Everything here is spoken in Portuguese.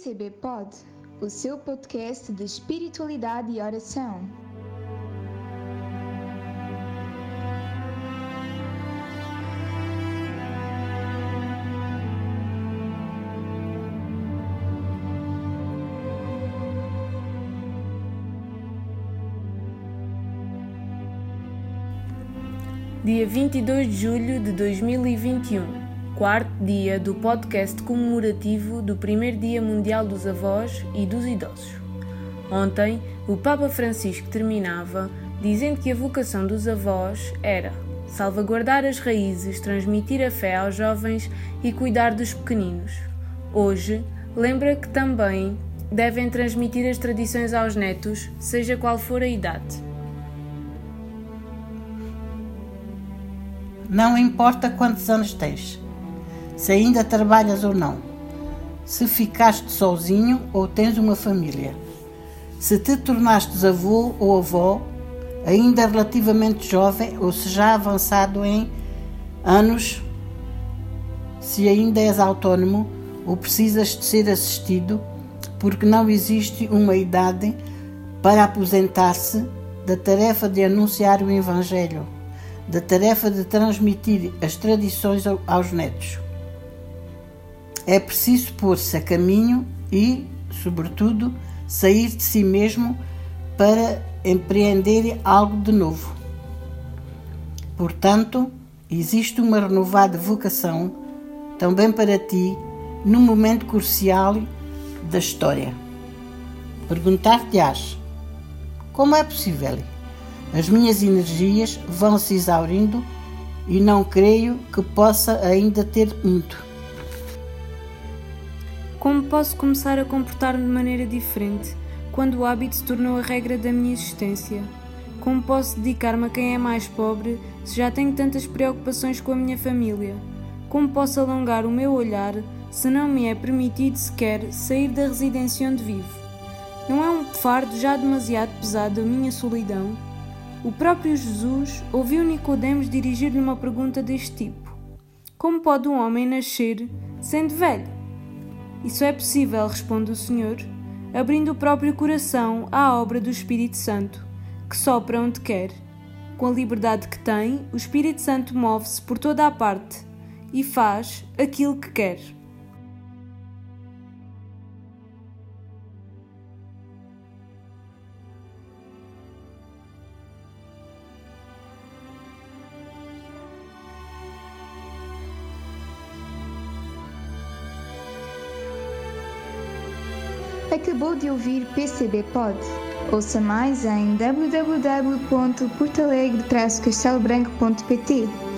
PCB Pod, o seu podcast de espiritualidade e oração. Dia 22 de julho de 2021 quarto dia do podcast comemorativo do primeiro Dia Mundial dos Avós e dos Idosos. Ontem, o Papa Francisco terminava dizendo que a vocação dos avós era salvaguardar as raízes, transmitir a fé aos jovens e cuidar dos pequeninos. Hoje, lembra que também devem transmitir as tradições aos netos, seja qual for a idade. Não importa quantos anos tens se ainda trabalhas ou não, se ficaste sozinho ou tens uma família, se te tornaste avô ou avó, ainda relativamente jovem ou se já avançado em anos, se ainda és autónomo ou precisas de ser assistido, porque não existe uma idade para aposentar-se da tarefa de anunciar o Evangelho, da tarefa de transmitir as tradições aos netos. É preciso pôr-se a caminho e, sobretudo, sair de si mesmo para empreender algo de novo. Portanto, existe uma renovada vocação também para ti num momento crucial da história. Perguntar-te-ás: como é possível? As minhas energias vão se exaurindo e não creio que possa ainda ter muito. Como posso começar a comportar-me de maneira diferente quando o hábito se tornou a regra da minha existência? Como posso dedicar-me a quem é mais pobre se já tenho tantas preocupações com a minha família? Como posso alongar o meu olhar se não me é permitido sequer sair da residência onde vivo? Não é um fardo já demasiado pesado a minha solidão? O próprio Jesus ouviu Nicodemos dirigir-lhe uma pergunta deste tipo: Como pode um homem nascer sendo velho? Isso é possível, responde o Senhor, abrindo o próprio coração à obra do Espírito Santo, que sopra onde quer. Com a liberdade que tem, o Espírito Santo move-se por toda a parte e faz aquilo que quer. Acabou de ouvir PCB Pod. Ouça mais em www.portalegre-castelobranco.pt